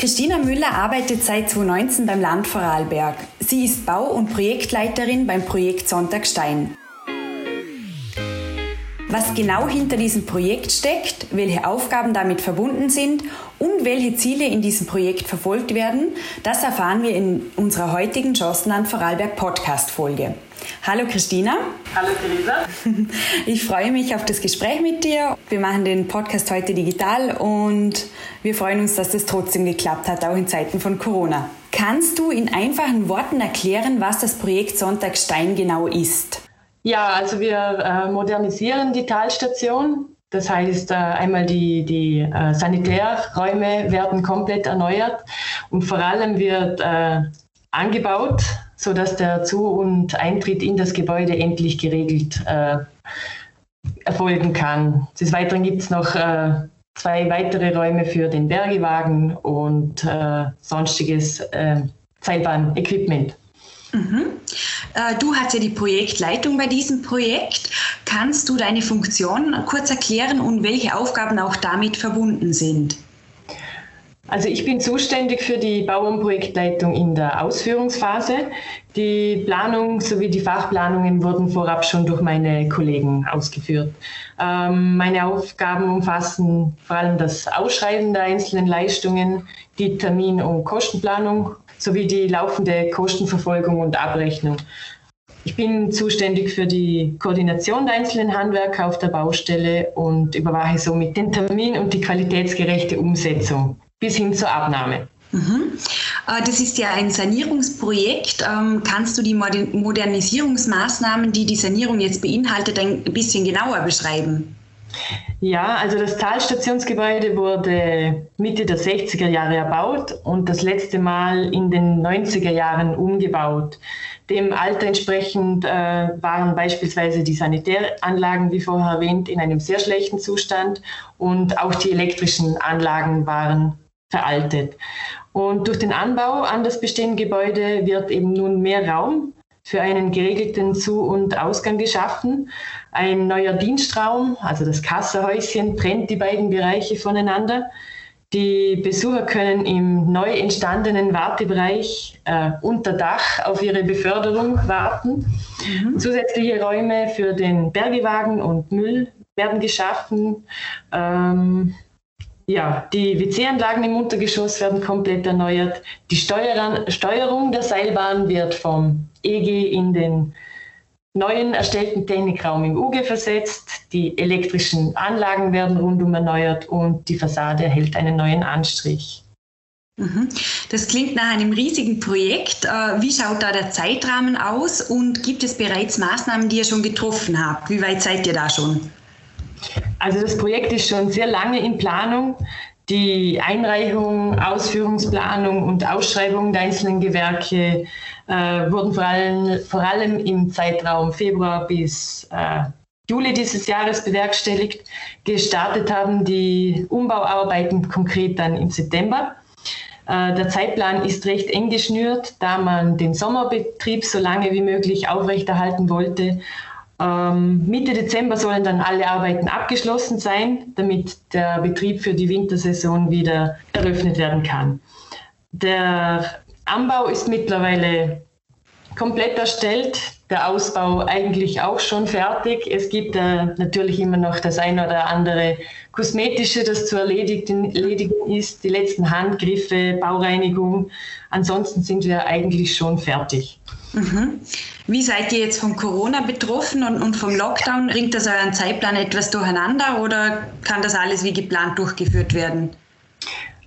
Christina Müller arbeitet seit 2019 beim Land Vorarlberg. Sie ist Bau- und Projektleiterin beim Projekt Sonntagstein. Was genau hinter diesem Projekt steckt, welche Aufgaben damit verbunden sind und welche Ziele in diesem Projekt verfolgt werden, das erfahren wir in unserer heutigen Jossenland Vorarlberg Podcast Folge. Hallo Christina. Hallo Theresa. Ich freue mich auf das Gespräch mit dir. Wir machen den Podcast heute digital und wir freuen uns, dass das trotzdem geklappt hat, auch in Zeiten von Corona. Kannst du in einfachen Worten erklären, was das Projekt Sonntagstein genau ist? Ja, also wir äh, modernisieren die Talstation. Das heißt, äh, einmal die, die äh, Sanitärräume werden komplett erneuert und vor allem wird äh, angebaut, sodass der Zu- und Eintritt in das Gebäude endlich geregelt äh, erfolgen kann. Des Weiteren gibt es noch äh, zwei weitere Räume für den Bergewagen und sonstiges Seilbahn-Equipment. Mhm. Äh, du hast ja die Projektleitung bei diesem Projekt. Kannst du deine Funktion kurz erklären und welche Aufgaben auch damit verbunden sind? Also ich bin zuständig für die Bau- und Projektleitung in der Ausführungsphase. Die Planung sowie die Fachplanungen wurden vorab schon durch meine Kollegen ausgeführt. Ähm, meine Aufgaben umfassen vor allem das Ausschreiben der einzelnen Leistungen, die Termin- und Kostenplanung sowie die laufende Kostenverfolgung und Abrechnung. Ich bin zuständig für die Koordination der einzelnen Handwerker auf der Baustelle und überwache somit den Termin und die qualitätsgerechte Umsetzung bis hin zur Abnahme. Mhm. Äh, das ist ja ein Sanierungsprojekt. Ähm, kannst du die Modernisierungsmaßnahmen, die die Sanierung jetzt beinhaltet, ein bisschen genauer beschreiben? Ja, also das Talstationsgebäude wurde Mitte der 60er Jahre erbaut und das letzte Mal in den 90er Jahren umgebaut. Dem Alter entsprechend äh, waren beispielsweise die Sanitäranlagen, wie vorher erwähnt, in einem sehr schlechten Zustand und auch die elektrischen Anlagen waren veraltet. Und durch den Anbau an das bestehende Gebäude wird eben nun mehr Raum für einen geregelten Zu- und Ausgang geschaffen. Ein neuer Dienstraum, also das Kasserhäuschen, trennt die beiden Bereiche voneinander. Die Besucher können im neu entstandenen Wartebereich äh, unter Dach auf ihre Beförderung warten. Mhm. Zusätzliche Räume für den Bergewagen und Müll werden geschaffen. Ähm, ja, die WC-Anlagen im Untergeschoss werden komplett erneuert. Die Steuer Steuerung der Seilbahn wird vom EG in den neuen erstellten Technikraum im UG versetzt. Die elektrischen Anlagen werden rundum erneuert und die Fassade erhält einen neuen Anstrich. Mhm. Das klingt nach einem riesigen Projekt. Äh, wie schaut da der Zeitrahmen aus und gibt es bereits Maßnahmen, die ihr schon getroffen habt? Wie weit seid ihr da schon? Also das Projekt ist schon sehr lange in Planung. Die Einreichung, Ausführungsplanung und Ausschreibung der einzelnen Gewerke äh, wurden vor allem, vor allem im Zeitraum Februar bis äh, Juli dieses Jahres bewerkstelligt. Gestartet haben die Umbauarbeiten konkret dann im September. Äh, der Zeitplan ist recht eng geschnürt, da man den Sommerbetrieb so lange wie möglich aufrechterhalten wollte ähm, Mitte Dezember sollen dann alle Arbeiten abgeschlossen sein, damit der Betrieb für die Wintersaison wieder eröffnet werden kann. Der Anbau ist mittlerweile komplett erstellt, der Ausbau eigentlich auch schon fertig. Es gibt äh, natürlich immer noch das ein oder andere Kosmetische, das zu erledigen, erledigen ist, die letzten Handgriffe, Baureinigung. Ansonsten sind wir eigentlich schon fertig. Mhm. Wie seid ihr jetzt von Corona betroffen und, und vom Lockdown? Bringt das euren Zeitplan etwas durcheinander oder kann das alles wie geplant durchgeführt werden?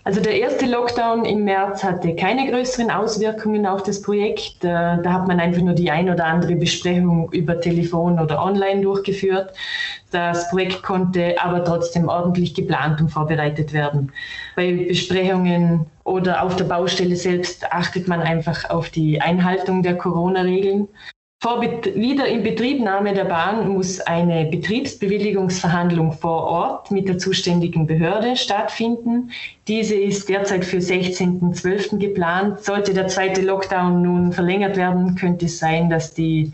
Also der erste Lockdown im März hatte keine größeren Auswirkungen auf das Projekt. Äh, da hat man einfach nur die ein oder andere Besprechung über Telefon oder online durchgeführt. Das Projekt konnte aber trotzdem ordentlich geplant und vorbereitet werden. Bei Besprechungen oder auf der Baustelle selbst achtet man einfach auf die Einhaltung der Corona-Regeln. Vor Wiederinbetriebnahme der Bahn muss eine Betriebsbewilligungsverhandlung vor Ort mit der zuständigen Behörde stattfinden. Diese ist derzeit für 16.12. geplant. Sollte der zweite Lockdown nun verlängert werden, könnte es sein, dass die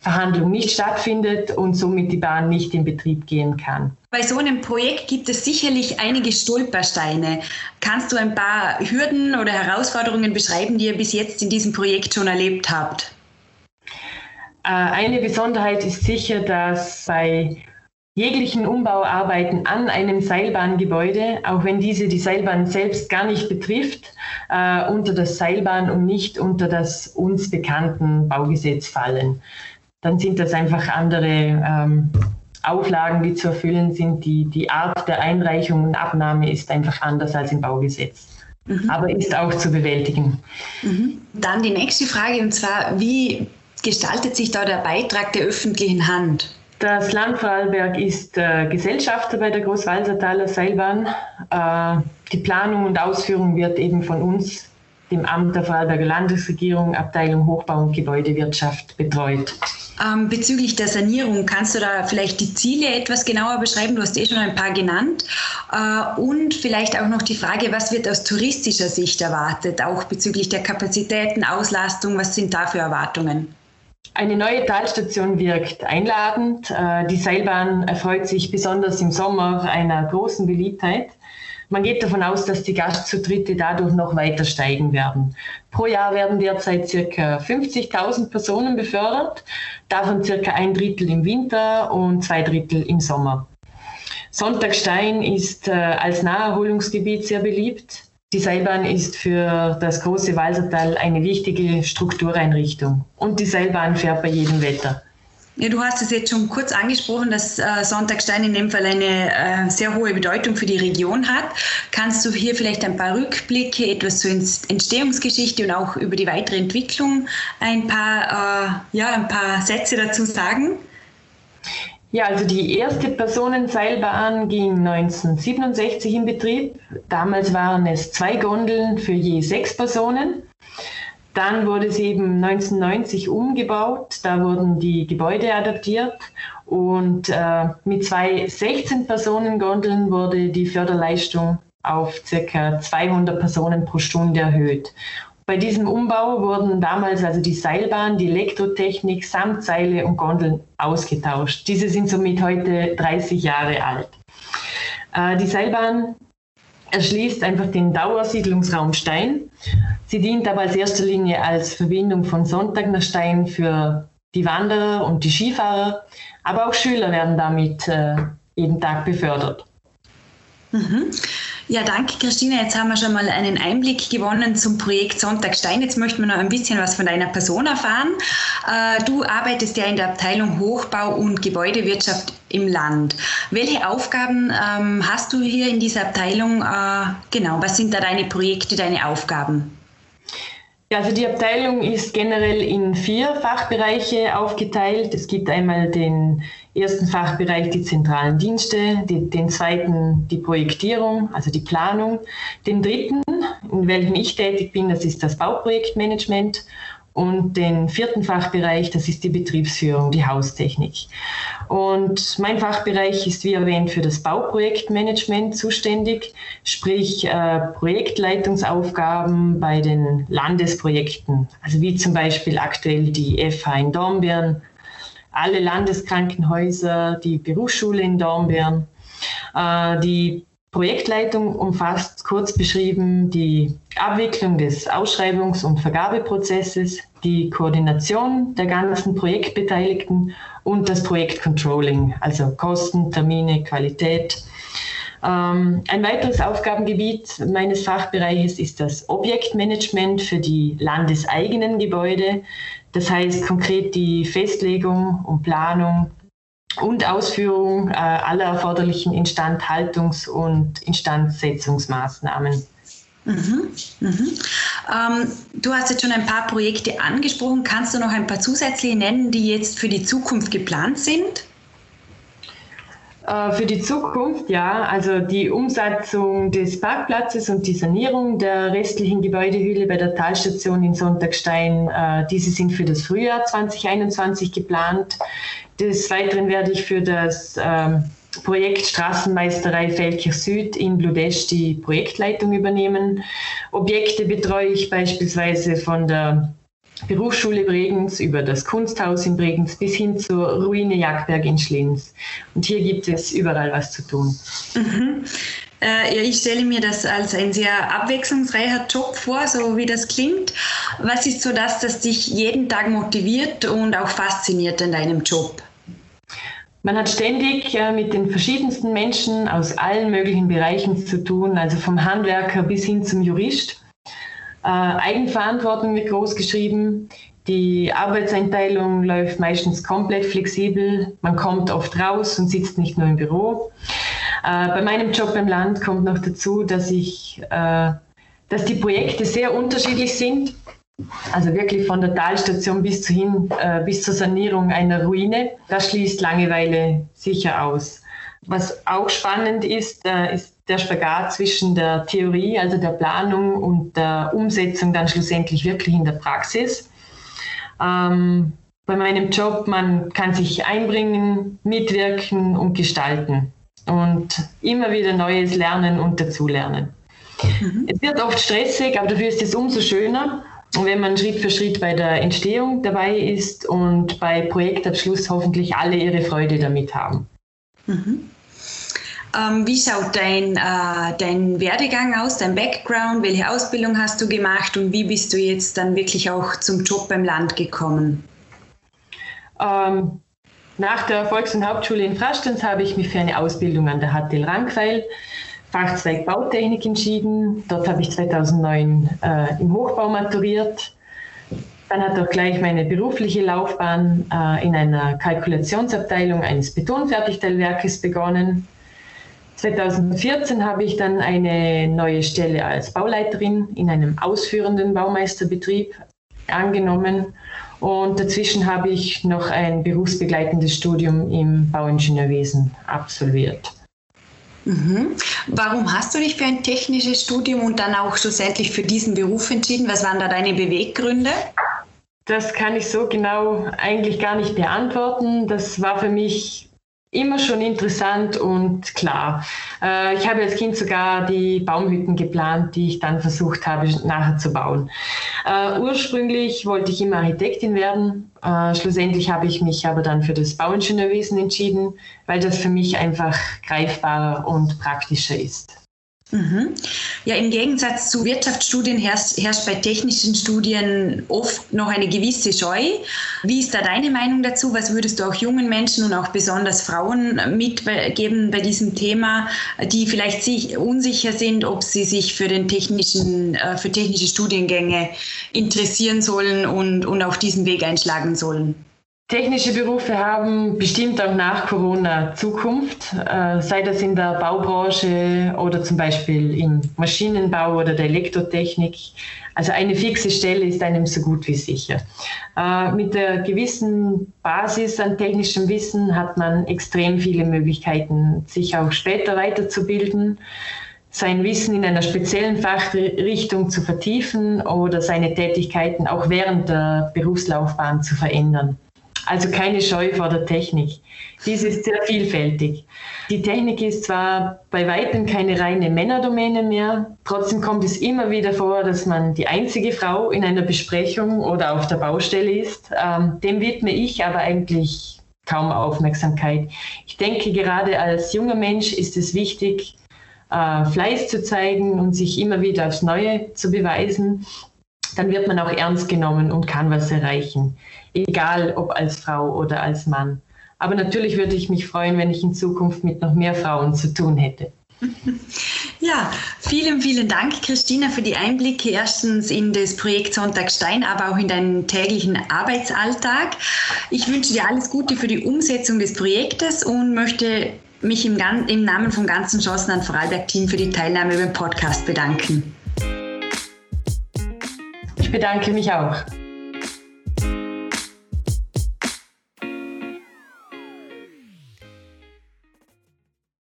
Verhandlung nicht stattfindet und somit die Bahn nicht in Betrieb gehen kann. Bei so einem Projekt gibt es sicherlich einige Stolpersteine. Kannst du ein paar Hürden oder Herausforderungen beschreiben, die ihr bis jetzt in diesem Projekt schon erlebt habt? Äh, eine Besonderheit ist sicher, dass bei jeglichen Umbauarbeiten an einem Seilbahngebäude, auch wenn diese die Seilbahn selbst gar nicht betrifft, äh, unter das Seilbahn und nicht unter das uns bekannten Baugesetz fallen. Dann sind das einfach andere ähm, Auflagen, die zu erfüllen sind. Die, die Art der Einreichung und Abnahme ist einfach anders als im Baugesetz. Mhm. Aber ist auch zu bewältigen. Mhm. Dann die nächste Frage, und zwar, wie gestaltet sich da der Beitrag der öffentlichen Hand? Das Land Vorarlberg ist äh, Gesellschafter bei der Großwalsertaler Seilbahn. Äh, die Planung und Ausführung wird eben von uns, dem Amt der Vorarlberger Landesregierung, Abteilung Hochbau und Gebäudewirtschaft betreut. Ähm, bezüglich der Sanierung, kannst du da vielleicht die Ziele etwas genauer beschreiben? Du hast eh schon ein paar genannt. Äh, und vielleicht auch noch die Frage, was wird aus touristischer Sicht erwartet, auch bezüglich der Kapazitäten, Auslastung, was sind da für Erwartungen? Eine neue Talstation wirkt einladend. Äh, die Seilbahn erfreut sich besonders im Sommer einer großen Beliebtheit. Man geht davon aus, dass die Gastzutritte dadurch noch weiter steigen werden. Pro Jahr werden derzeit ca. 50.000 Personen befördert, davon ca. ein Drittel im Winter und zwei Drittel im Sommer. Sonntagstein ist äh, als Naherholungsgebiet sehr beliebt. Die Seilbahn ist für das große Walsertal eine wichtige Struktureinrichtung und die Seilbahn fährt bei jedem Wetter. Ja, du hast es jetzt schon kurz angesprochen, dass äh, Sonntagstein in dem Fall eine äh, sehr hohe Bedeutung für die Region hat. Kannst du hier vielleicht ein paar Rückblicke, etwas zur Entstehungsgeschichte und auch über die weitere Entwicklung ein paar, äh, ja, ein paar Sätze dazu sagen? Ja, also die erste Personenseilbahn ging 1967 in Betrieb. Damals waren es zwei Gondeln für je sechs Personen. Dann wurde sie eben 1990 umgebaut. Da wurden die Gebäude adaptiert und äh, mit zwei 16-Personen-Gondeln wurde die Förderleistung auf ca. 200 Personen pro Stunde erhöht. Bei diesem Umbau wurden damals also die Seilbahn, die Elektrotechnik samt Seile und Gondeln ausgetauscht. Diese sind somit heute 30 Jahre alt. Äh, die Seilbahn erschließt einfach den Dauersiedlungsraum Stein. Sie dient aber als erster Linie als Verbindung von Sonntag nach Stein für die Wanderer und die Skifahrer, aber auch Schüler werden damit äh, jeden Tag befördert. Mhm. Ja, danke Christine. Jetzt haben wir schon mal einen Einblick gewonnen zum Projekt Sonntagstein. Jetzt möchten wir noch ein bisschen was von deiner Person erfahren. Äh, du arbeitest ja in der Abteilung Hochbau und Gebäudewirtschaft im Land. Welche Aufgaben ähm, hast du hier in dieser Abteilung? Äh, genau, was sind da deine Projekte, deine Aufgaben? Ja, also die Abteilung ist generell in vier Fachbereiche aufgeteilt. Es gibt einmal den ersten Fachbereich die zentralen Dienste, die, den zweiten die Projektierung, also die Planung, den dritten, in welchem ich tätig bin, das ist das Bauprojektmanagement und den vierten Fachbereich, das ist die Betriebsführung, die Haustechnik. Und mein Fachbereich ist, wie erwähnt, für das Bauprojektmanagement zuständig, sprich äh, Projektleitungsaufgaben bei den Landesprojekten, also wie zum Beispiel aktuell die FH in Dornbirn, alle Landeskrankenhäuser, die Berufsschule in Dornbirn. Äh, die Projektleitung umfasst kurz beschrieben die Abwicklung des Ausschreibungs- und Vergabeprozesses, die Koordination der ganzen Projektbeteiligten und das Projektcontrolling, also Kosten, Termine, Qualität. Ähm, ein weiteres Aufgabengebiet meines Fachbereiches ist das Objektmanagement für die landeseigenen Gebäude. Das heißt konkret die Festlegung und Planung und Ausführung äh, aller erforderlichen Instandhaltungs- und Instandsetzungsmaßnahmen. Mhm, mhm. Ähm, du hast jetzt schon ein paar Projekte angesprochen. Kannst du noch ein paar zusätzliche nennen, die jetzt für die Zukunft geplant sind? Äh, für die Zukunft, ja, also die Umsetzung des Parkplatzes und die Sanierung der restlichen Gebäudehülle bei der Talstation in Sonntagstein, äh, diese sind für das Frühjahr 2021 geplant. Des Weiteren werde ich für das ähm, Projekt Straßenmeisterei Feldkirch Süd in Bludesch die Projektleitung übernehmen. Objekte betreue ich beispielsweise von der Berufsschule Bregenz über das Kunsthaus in Bregenz bis hin zur Ruine Jagdberg in Schlins. Und hier gibt es überall was zu tun. Mhm. Äh, ich stelle mir das als ein sehr abwechslungsreicher Job vor, so wie das klingt. Was ist so das, das dich jeden Tag motiviert und auch fasziniert in deinem Job? Man hat ständig mit den verschiedensten Menschen aus allen möglichen Bereichen zu tun, also vom Handwerker bis hin zum Jurist. Äh, Eigenverantwortung wird groß geschrieben. Die Arbeitseinteilung läuft meistens komplett flexibel. Man kommt oft raus und sitzt nicht nur im Büro. Äh, bei meinem Job im Land kommt noch dazu, dass ich, äh, dass die Projekte sehr unterschiedlich sind. Also wirklich von der Talstation bis, zu hin, äh, bis zur Sanierung einer Ruine. Das schließt Langeweile sicher aus. Was auch spannend ist, äh, ist der Spagat zwischen der Theorie, also der Planung und der Umsetzung dann schlussendlich wirklich in der Praxis. Ähm, bei meinem Job, man kann sich einbringen, mitwirken und gestalten und immer wieder Neues lernen und dazulernen. Mhm. Es wird oft stressig, aber dafür ist es umso schöner, wenn man Schritt für Schritt bei der Entstehung dabei ist und bei Projektabschluss hoffentlich alle ihre Freude damit haben. Mhm. Ähm, wie schaut dein, äh, dein Werdegang aus, dein Background? Welche Ausbildung hast du gemacht und wie bist du jetzt dann wirklich auch zum Job beim Land gekommen? Ähm, nach der Volks- und Hauptschule in Frastenz habe ich mich für eine Ausbildung an der HTL Rankweil, Fachzweig Bautechnik entschieden. Dort habe ich 2009 äh, im Hochbau maturiert. Dann hat auch gleich meine berufliche Laufbahn äh, in einer Kalkulationsabteilung eines Betonfertigteilwerkes begonnen. 2014 habe ich dann eine neue Stelle als Bauleiterin in einem ausführenden Baumeisterbetrieb angenommen und dazwischen habe ich noch ein berufsbegleitendes Studium im Bauingenieurwesen absolviert. Mhm. Warum hast du dich für ein technisches Studium und dann auch schlussendlich für diesen Beruf entschieden? Was waren da deine Beweggründe? Das kann ich so genau eigentlich gar nicht beantworten. Das war für mich immer schon interessant und klar. Äh, ich habe als Kind sogar die Baumhütten geplant, die ich dann versucht habe nachher zu bauen. Äh, ursprünglich wollte ich immer Architektin werden. Äh, schlussendlich habe ich mich aber dann für das Bauingenieurwesen entschieden, weil das für mich einfach greifbarer und praktischer ist. Mhm. Ja, im Gegensatz zu Wirtschaftsstudien herrscht, herrscht, bei technischen Studien oft noch eine gewisse Scheu. Wie ist da deine Meinung dazu? Was würdest du auch jungen Menschen und auch besonders Frauen mitgeben bei diesem Thema, die vielleicht sich unsicher sind, ob sie sich für, den technischen, äh, für technische Studiengänge interessieren sollen und, und auch diesen Weg einschlagen sollen? Technische Berufe haben bestimmt auch nach Corona Zukunft, äh, sei das in der Baubranche oder zum Beispiel im Maschinenbau oder der Elektrotechnik. Also eine fixe Stelle ist einem so gut wie sicher. Äh, mit der gewissen Basis an technischem Wissen hat man extrem viele Möglichkeiten, sich auch später weiterzubilden sein Wissen in einer speziellen Fachrichtung zu vertiefen oder seine Tätigkeiten auch während der Berufslaufbahn zu verändern. Also keine Scheu vor der Technik. Dies ist sehr vielfältig. Die Technik ist zwar bei weitem keine reine Männerdomäne mehr, trotzdem kommt es immer wieder vor, dass man die einzige Frau in einer Besprechung oder auf der Baustelle ist. Ähm, dem widme ich aber eigentlich kaum Aufmerksamkeit. Ich denke, gerade als junger Mensch ist es wichtig, äh, Fleiß zu zeigen und sich immer wieder aufs Neue zu beweisen. Dann wird man auch ernst genommen und kann was erreichen egal ob als Frau oder als Mann. Aber natürlich würde ich mich freuen, wenn ich in Zukunft mit noch mehr Frauen zu tun hätte. Ja, vielen, vielen Dank, Christina, für die Einblicke erstens in das Projekt Sonntag Stein, aber auch in deinen täglichen Arbeitsalltag. Ich wünsche dir alles Gute für die Umsetzung des Projektes und möchte mich im, im Namen vom ganzen Chancen an Vorarlberg-Team für die Teilnahme beim Podcast bedanken. Ich bedanke mich auch.